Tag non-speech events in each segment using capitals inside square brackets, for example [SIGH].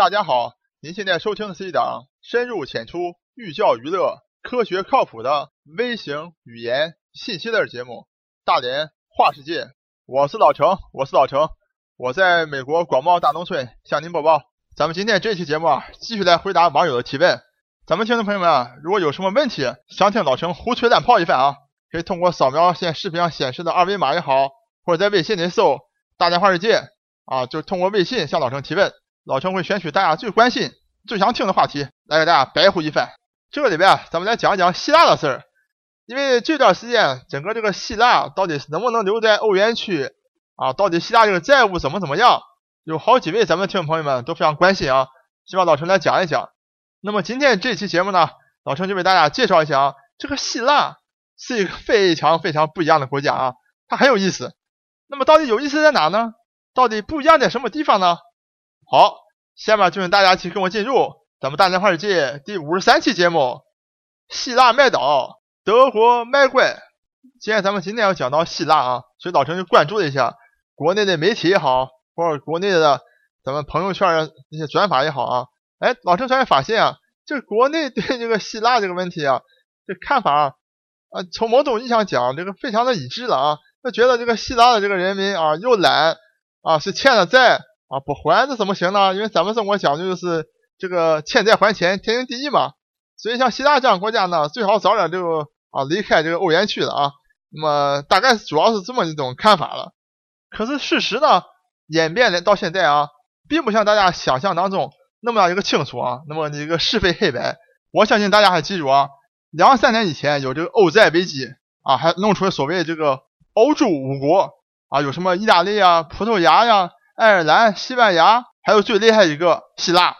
大家好，您现在收听的是一档深入浅出、寓教于乐、科学靠谱的微型语言信息类节目《大连话世界》。我是老程，我是老程，我在美国广袤大农村向您播报。咱们今天这期节目啊，继续来回答网友的提问。咱们听众朋友们啊，如果有什么问题想听老程胡吹乱泡一番啊，可以通过扫描现视频上显示的二维码也好，或者在微信里搜“大连话世界”啊，就通过微信向老程提问。老陈会选取大家最关心、最想听的话题来给大家白呼一番。这个里边，咱们来讲一讲希腊的事儿。因为这段时间，整个这个希腊到底能不能留在欧元区啊？到底希腊这个债务怎么怎么样？有好几位咱们听众朋友们都非常关心啊，希望老陈来讲一讲。那么今天这期节目呢，老陈就为大家介绍一下啊，这个希腊是一个非常非常不一样的国家啊，它很有意思。那么到底有意思在哪呢？到底不一样在什么地方呢？好，下面就请大家一起跟我进入咱们大连话世界第五十三期节目：希腊卖岛，德国卖乖。既然咱们今天要讲到希腊啊，所以老陈就关注了一下国内的媒体也好，或者国内的咱们朋友圈的那些转发也好啊。哎，老陈突然发现啊，这国内对这个希腊这个问题啊，这看法啊，啊，从某种意义上讲，这个非常的一致了啊。就觉得这个希腊的这个人民啊，又懒啊，是欠了债。啊，不还这怎么行呢？因为咱们中国讲究就是这个欠债还钱，天经地义嘛。所以像希腊这样国家呢，最好早点就啊离开这个欧元区了啊。那么大概主要是这么一种看法了。可是事实呢，演变的到现在啊，并不像大家想象当中那么样一个清楚啊，那么一个是非黑白。我相信大家还记住啊，两三年以前有这个欧债危机啊，还弄出了所谓这个欧洲五国啊，有什么意大利呀、葡萄牙呀。爱尔兰、西班牙，还有最厉害一个希腊，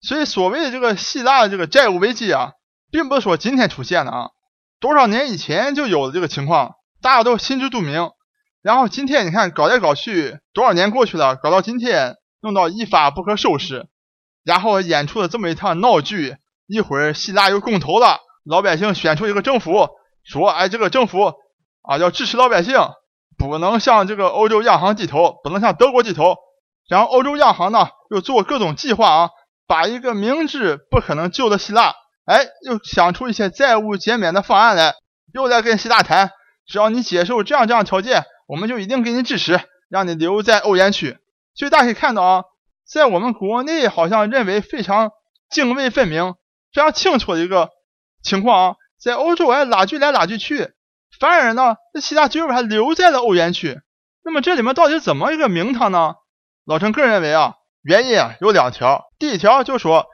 所以所谓的这个希腊的这个债务危机啊，并不是说今天出现的啊，多少年以前就有的这个情况，大家都心知肚明。然后今天你看搞来搞去，多少年过去了，搞到今天弄到一发不可收拾，然后演出了这么一趟闹剧。一会儿希腊又公投了，老百姓选出一个政府，说哎这个政府啊要支持老百姓。不能向这个欧洲央行低头，不能向德国低头。然后欧洲央行呢又做各种计划啊，把一个明知不可能救的希腊，哎，又想出一些债务减免的方案来，又在跟希腊谈，只要你接受这样这样条件，我们就一定给你支持，让你留在欧元区。所以大家可以看到啊，在我们国内好像认为非常泾渭分明、非常清楚的一个情况啊，在欧洲哎拉锯来拉锯去。反而呢，这希腊最后还留在了欧元区。那么这里面到底怎么一个名堂呢？老陈个人认为啊，原因啊有两条。第一条就说，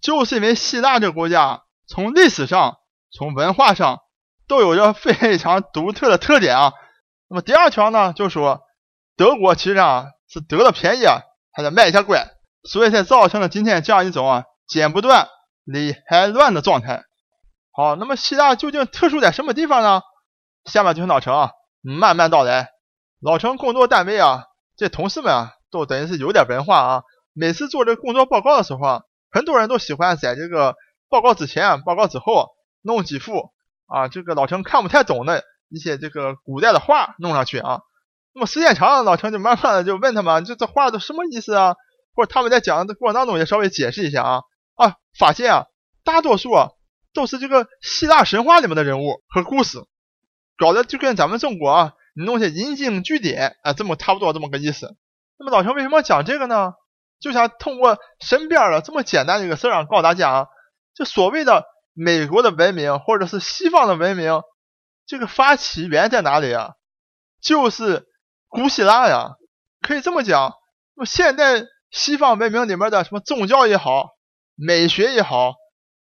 就是因为希腊这个国家从历史上、从文化上都有着非常独特的特点啊。那么第二条呢，就说德国其实啊是得了便宜啊，还得卖一下乖，所以才造成了今天这样一种啊剪不断、理还乱的状态。好，那么希腊究竟特殊在什么地方呢？下面就听老陈啊，慢慢道来。老陈工作单位啊，这同事们啊，都等于是有点文化啊。每次做这个工作报告的时候啊，很多人都喜欢在这个报告之前、报告之后弄几幅啊，这个老陈看不太懂的一些这个古代的画弄上去啊。那么时间长了，老陈就慢慢的就问他们，这这画都什么意思啊？或者他们在讲的过程当中也稍微解释一下啊啊，发现啊，大多数啊都是这个希腊神话里面的人物和故事。搞得就跟咱们中国啊，你弄些引经据典啊，这么差不多这么个意思。那么老陈为什么讲这个呢？就想通过身边的这么简单的一个事儿啊，告诉大家，就所谓的美国的文明或者是西方的文明，这个发起源在哪里啊？就是古希腊呀。可以这么讲，那么现代西方文明里面的什么宗教也好，美学也好，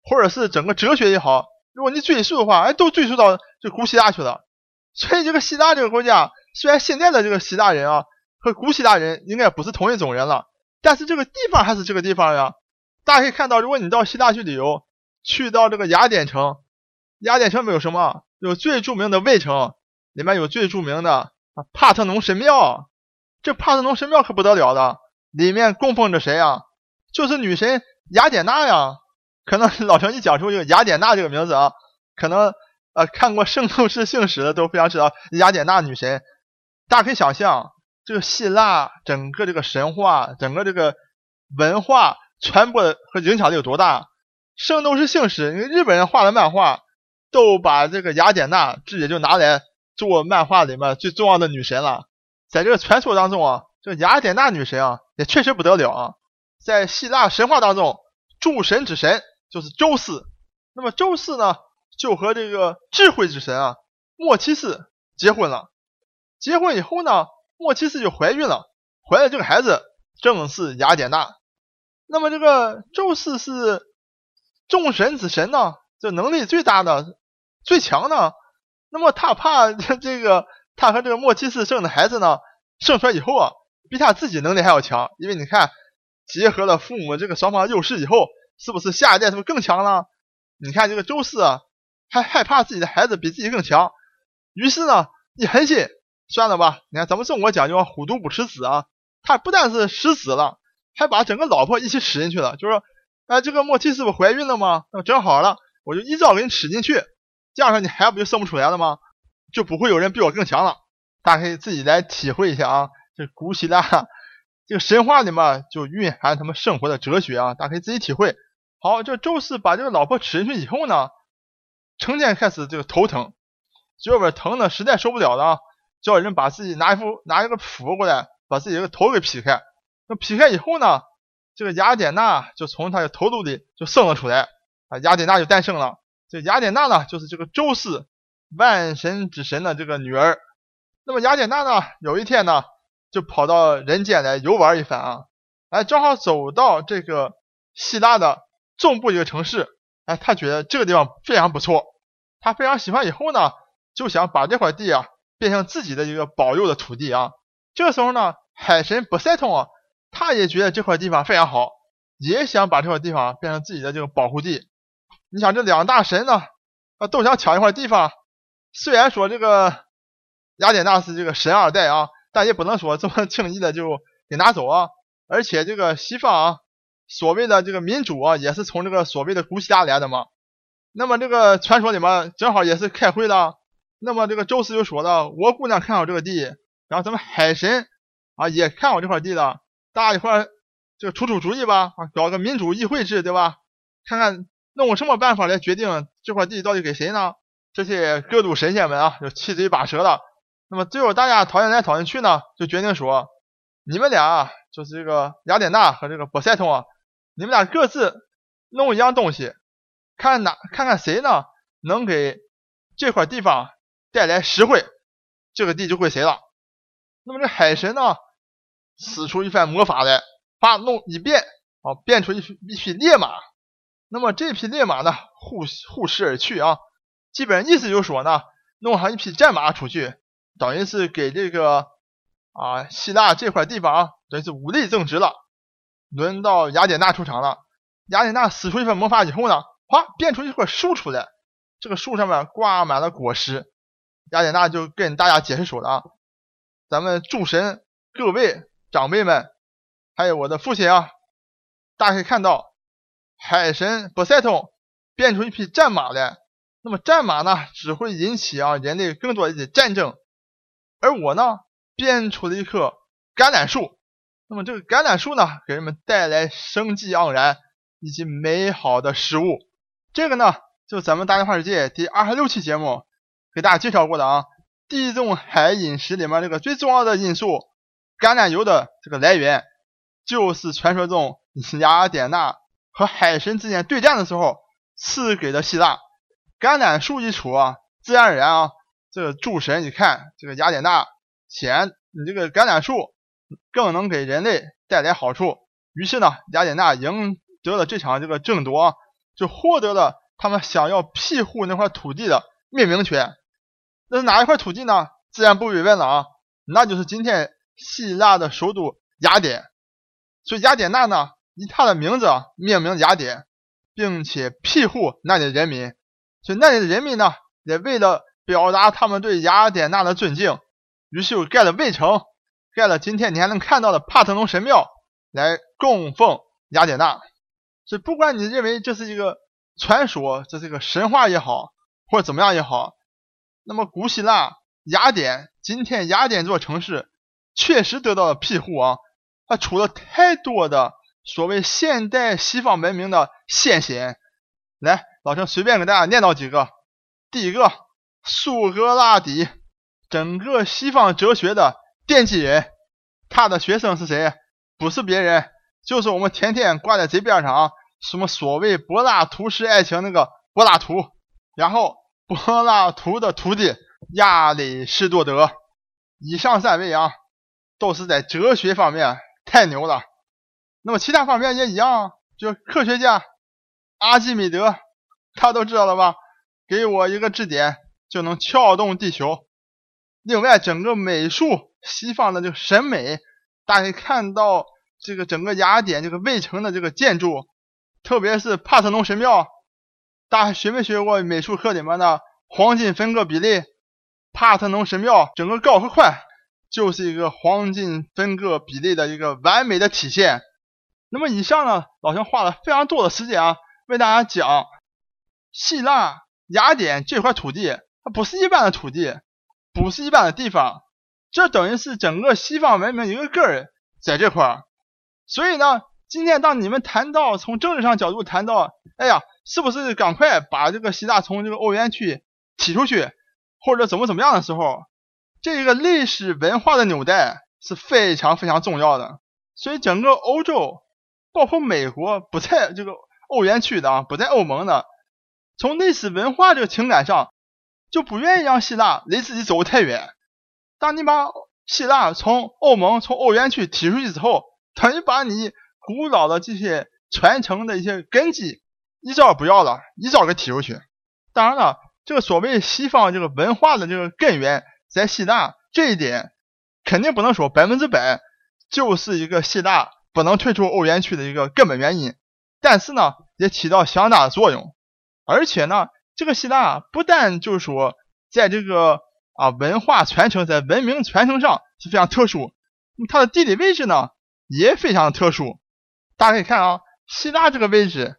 或者是整个哲学也好，如果你追溯的话，哎，都追溯到这古希腊去了。[LAUGHS] 所以这个希腊这个国家，虽然现在的这个希腊人啊和古希腊人应该不是同一种人了，但是这个地方还是这个地方呀。大家可以看到，如果你到希腊去旅游，去到这个雅典城，雅典城没有什么，有最著名的卫城，里面有最著名的帕特农神庙。这帕特农神庙可不得了的，里面供奉着谁呀？就是女神雅典娜呀。可能老陈一讲出这个雅典娜这个名字啊，可能。呃，看过《圣斗士星矢》的都非常知道雅典娜女神。大家可以想象，这个希腊整个这个神话、整个这个文化传播和影响力有多大？圣斗士星矢，因为日本人画的漫画都把这个雅典娜直接就拿来做漫画里面最重要的女神了。在这个传说当中啊，这雅典娜女神啊也确实不得了啊。在希腊神话当中，诸神之神就是宙斯，那么宙斯呢就和这个智慧之神啊莫契斯结婚了。结婚以后呢，莫契斯就怀孕了，怀了这个孩子正是雅典娜。那么这个宙斯是众神之神呢，这能力最大的、最强的。那么他怕这个他和这个莫契斯生的孩子呢，生出来以后啊，比他自己能力还要强。因为你看，结合了父母这个双方优势以后，是不是下一代是不是更强了？你看这个宙斯啊，还害怕自己的孩子比自己更强，于是呢，一狠心，算了吧。你看咱们中国讲究虎毒不食子啊，他不但是食子了。还把整个老婆一起吃进去了，就说，哎，这个莫契斯不怀孕了吗？那正好了，我就一招给你吃进去，这样说你孩子不就生不出来了吗？就不会有人比我更强了。大家可以自己来体会一下啊，这古希腊 [LAUGHS] 这个神话里面就蕴含他们生活的哲学啊，大家可以自己体会。好，这宙斯把这个老婆娶进去以后呢，成天开始这个头疼，这边疼的实在受不了了，叫人把自己拿一副拿一个斧过来，把自己的头给劈开。那劈开以后呢，这个雅典娜就从他的头颅里就生了出来啊，雅典娜就诞生了。这雅典娜呢，就是这个宙斯万神之神的这个女儿。那么雅典娜呢，有一天呢，就跑到人间来游玩一番啊，哎，正好走到这个希腊的中部一个城市，哎，他觉得这个地方非常不错，他非常喜欢，以后呢，就想把这块地啊变成自己的一个保佑的土地啊。这个时候呢，海神波塞冬啊。他也觉得这块地方非常好，也想把这块地方变成自己的这个保护地。你想这两大神呢，啊都想抢一块地方。虽然说这个雅典娜是这个神二代啊，但也不能说这么 [LAUGHS] 轻易的就给拿走啊。而且这个西方啊，所谓的这个民主啊，也是从这个所谓的古希腊来的嘛。那么这个传说里面正好也是开会了，那么这个宙斯就说了：“我姑娘看好这个地，然后咱们海神啊也看好这块地了。”大家一块就出出主意吧，搞个民主议会制，对吧？看看弄什么办法来决定这块地到底给谁呢？这些各路神仙们啊，就七嘴八舌的。那么最后大家讨论来讨论去呢，就决定说，你们俩就是这个雅典娜和这个波塞冬啊，你们俩各自弄一样东西，看哪看看谁呢能给这块地方带来实惠，这个地就归谁了。那么这海神呢？使出一番魔法来，把弄一变，啊，变出一匹一匹烈马。那么这匹烈马呢，护护食而去啊。基本意思就是说呢，弄上一匹战马出去，等于是给这个啊希腊这块地方，等于是武力增值了。轮到雅典娜出场了，雅典娜使出一份魔法以后呢，哗，变出一棵树出来，这个树上面挂满了果实。雅典娜就跟大家解释说了啊，咱们诸神各位。长辈们，还有我的父亲啊，大家可以看到，海神波塞冬变出一匹战马来。那么战马呢，只会引起啊人类更多的战争。而我呢，变出了一棵橄榄树。那么这个橄榄树呢，给人们带来生机盎然以及美好的食物。这个呢，就咱们大话世界第二十六期节目给大家介绍过的啊，地中海饮食里面这个最重要的因素。橄榄油的这个来源，就是传说中 [LAUGHS] 雅典娜和海神之间对战的时候赐给的希腊。橄榄树一出啊，自然而然啊，这个诸神一看这个雅典娜，显你这个橄榄树更能给人类带来好处。于是呢，雅典娜赢得了这场这个争夺，就获得了他们想要庇护那块土地的命名权。那是哪一块土地呢？自然不必问了啊，那就是今天。希腊的首都雅典，所以雅典娜呢以她的名字命名雅典，并且庇护那里的人民。所以那里的人民呢也为了表达他们对雅典娜的尊敬，于是又盖了卫城，盖了今天你还能看到的帕特农神庙来供奉雅典娜。所以不管你认为这是一个传说，这是一个神话也好，或者怎么样也好，那么古希腊雅典，今天雅典这座城市。确实得到了庇护啊，它出了太多的所谓现代西方文明的先贤。来，老陈随便给大家念叨几个。第一个，苏格拉底，整个西方哲学的奠基人。他的学生是谁？不是别人，就是我们天天挂在嘴边上啊，什么所谓柏拉图式爱情那个柏拉图，然后柏拉图的徒弟亚里士多德。以上三位啊，都是在哲学方面太牛了。那么其他方面也一样，就科学家阿基米德，他都知道了吧？给我一个质点就能撬动地球。另外，整个美术，西方的这个审美，大家看到这个整个雅典这个卫城的这个建筑，特别是帕特农神庙，大家学没学过美术课里面的黄金分割比例？帕特农神庙整个高和宽就是一个黄金分割比例的一个完美的体现。那么以上呢，老兄花了非常多的时间啊，为大家讲希腊雅典这块土地，它不是一般的土地，不是一般的地方，这等于是整个西方文明一个根儿在这块儿。所以呢，今天当你们谈到从政治上角度谈到，哎呀，是不是赶快把这个希腊从这个欧元区踢出去，或者怎么怎么样的时候，这个历史文化的纽带是非常非常重要的。所以整个欧洲。包括美国不在这个欧元区的啊，不在欧盟的，从历史文化这个情感上，就不愿意让希腊离自己走太远。当你把希腊从欧盟、从欧元区踢出去之后，等于把你古老的这些传承的一些根基一招不要了，一招给踢出去。当然了，这个所谓西方这个文化的这个根源在希腊，这一点肯定不能说百分之百就是一个希腊。不能退出欧元区的一个根本原因，但是呢，也起到相当的作用。而且呢，这个希腊不但就是说，在这个啊文化传承、在文明传承上是非常特殊，它的地理位置呢也非常特殊。大家可以看啊，希腊这个位置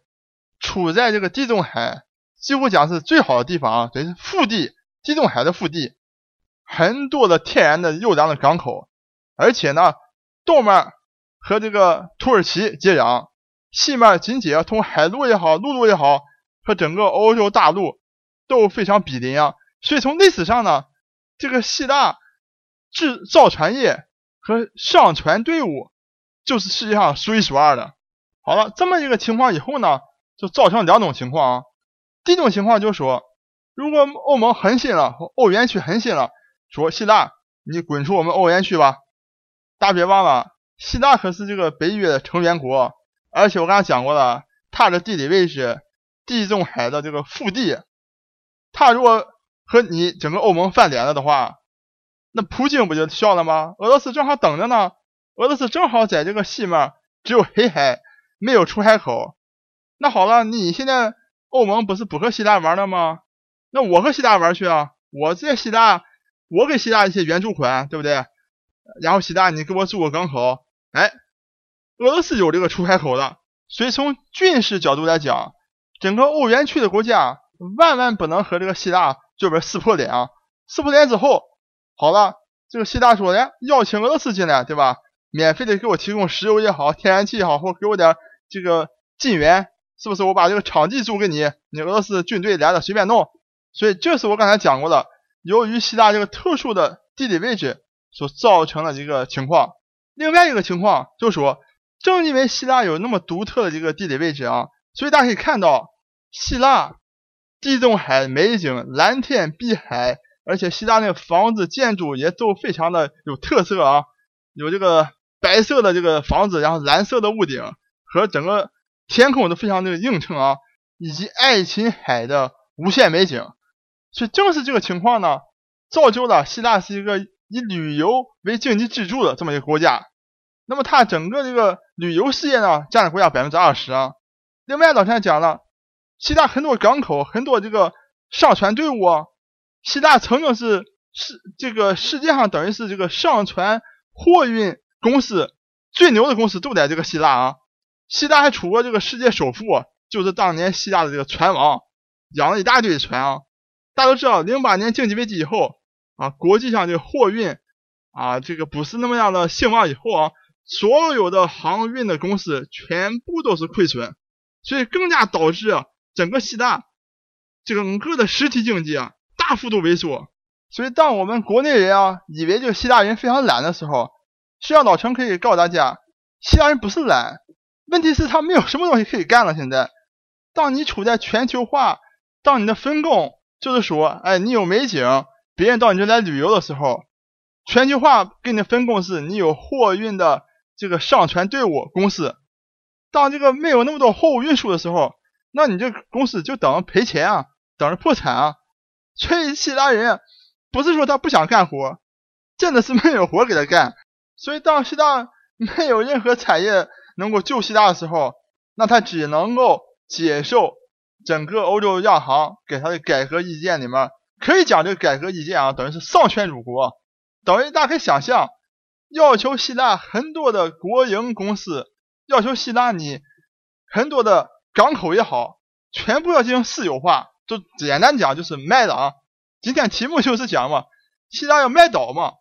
处在这个地中海，几乎讲是最好的地方啊，这是腹地，地中海的腹地，很多的天然的优良的港口，而且呢，东面。和这个土耳其接壤，西面紧接通海路也好，陆路也好，和整个欧洲大陆都非常毗邻啊。所以从历史上呢，这个希腊制造船业和上船队伍就是世界上数一数二的。好了，这么一个情况以后呢，就造成两种情况啊。第一种情况就是说，如果欧盟狠心了，欧元区狠心了，说希腊你滚出我们欧元区吧，大家别忘了。希腊可是这个北约的成员国，而且我刚才讲过了，它的地理位置，地中海的这个腹地，它如果和你整个欧盟翻脸了的话，那普京不就笑了吗？俄罗斯正好等着呢，俄罗斯正好在这个西面只有黑海，没有出海口。那好了，你现在欧盟不是不和希腊玩了吗？那我和希腊玩去啊，我在希腊，我给希腊一些援助款，对不对？然后希腊你给我筑个港口。哎，俄罗斯有这个出海口的，所以从军事角度来讲，整个欧元区的国家万万不能和这个希腊这边撕破脸啊！撕破脸之后，好了，这个希腊说的邀请俄罗斯进来，对吧？免费的给我提供石油也好，天然气也好，或给我点这个金元，是不是？我把这个场地租给你，你俄罗斯军队来了随便弄。所以这是我刚才讲过的，由于希腊这个特殊的地理位置所造成的一个情况。另外一个情况就是说，正因为希腊有那么独特的这个地理位置啊，所以大家可以看到，希腊地中海美景，蓝天碧海，而且希腊那个房子建筑也都非常的有特色啊，有这个白色的这个房子，然后蓝色的屋顶和整个天空都非常的映衬啊，以及爱琴海的无限美景，所以正是这个情况呢，造就了希腊是一个。以旅游为经济支柱的这么一个国家，那么它整个这个旅游事业呢，占了国家百分之二十啊。另外，老陈讲了，希腊很多港口，很多这个商船队伍啊。希腊曾经是世这个世界上等于是这个商船货运公司最牛的公司都在这个希腊啊。希腊还出过这个世界首富，就是当年希腊的这个船王，养了一大堆船啊。大家都知道，零八年经济危机以后。啊，国际上这个货运啊，这个不是那么样的兴旺以后啊，所有的航运的公司全部都是亏损，所以更加导致整个希腊整个的实体经济啊大幅度萎缩。所以，当我们国内人啊以为这个希腊人非常懒的时候，实际上老陈可以告诉大家，希腊人不是懒，问题是他没有什么东西可以干了。现在，当你处在全球化，当你的分工就是说，哎，你有美景，别人到你这来旅游的时候，全球化给你的分工是你有货运的这个上船队伍公司。当这个没有那么多货物运输的时候，那你这公司就等着赔钱啊，等着破产啊。所以，希腊人。不是说他不想干活，真的是没有活给他干。所以当希腊没有任何产业能够救希腊的时候，那他只能够接受整个欧洲央行给他的改革意见里面，可以讲这个改革意见啊，等于是丧权辱国，等于大家可以想象，要求希腊很多的国营公司，要求希腊你很多的港口也好，全部要进行私有化，就简单讲就是卖了啊。今天题目就是讲嘛，希腊要卖岛嘛，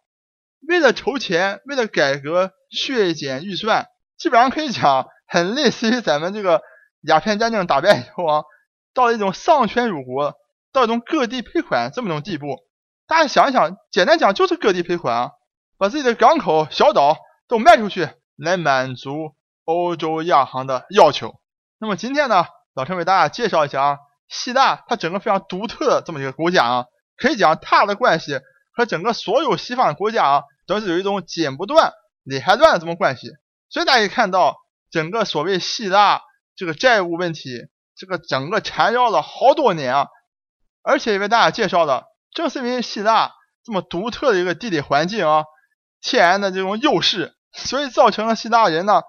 为了筹钱，为了改革削减预算，基本上可以讲很类似于咱们这个鸦片战争打败以后啊，到了一种丧权辱国，到一种割地赔款这么种地步。大家想一想，简单讲就是割地赔款啊，把自己的港口、小岛都卖出去，来满足欧洲亚行的要求。那么今天呢，老陈为大家介绍一下啊，希腊它整个非常独特的这么一个国家啊。可以讲，它的关系和整个所有西方国家啊，都是有一种剪不断、理还乱的这么关系。所以大家可以看到，整个所谓希腊这个债务问题，这个整个缠绕了好多年啊。而且为大家介绍的，正是因为希腊这么独特的一个地理环境啊，天然的这种优势，所以造成了希腊人呢，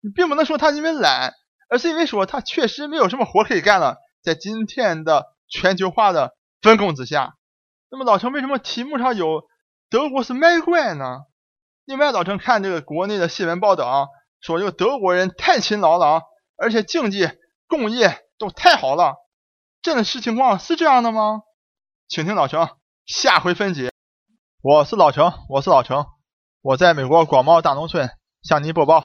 你并不能说他因为懒，而是因为说他确实没有什么活可以干了。在今天的全球化的分工之下。那么老陈为什么题目上有德国是卖怪呢？另外老陈看这个国内的新闻报道啊，说这个德国人太勤劳了啊，而且经济工业都太好了，真实情况是这样的吗？请听老陈下回分解。我是老陈，我是老陈，我在美国广袤大农村向您播报。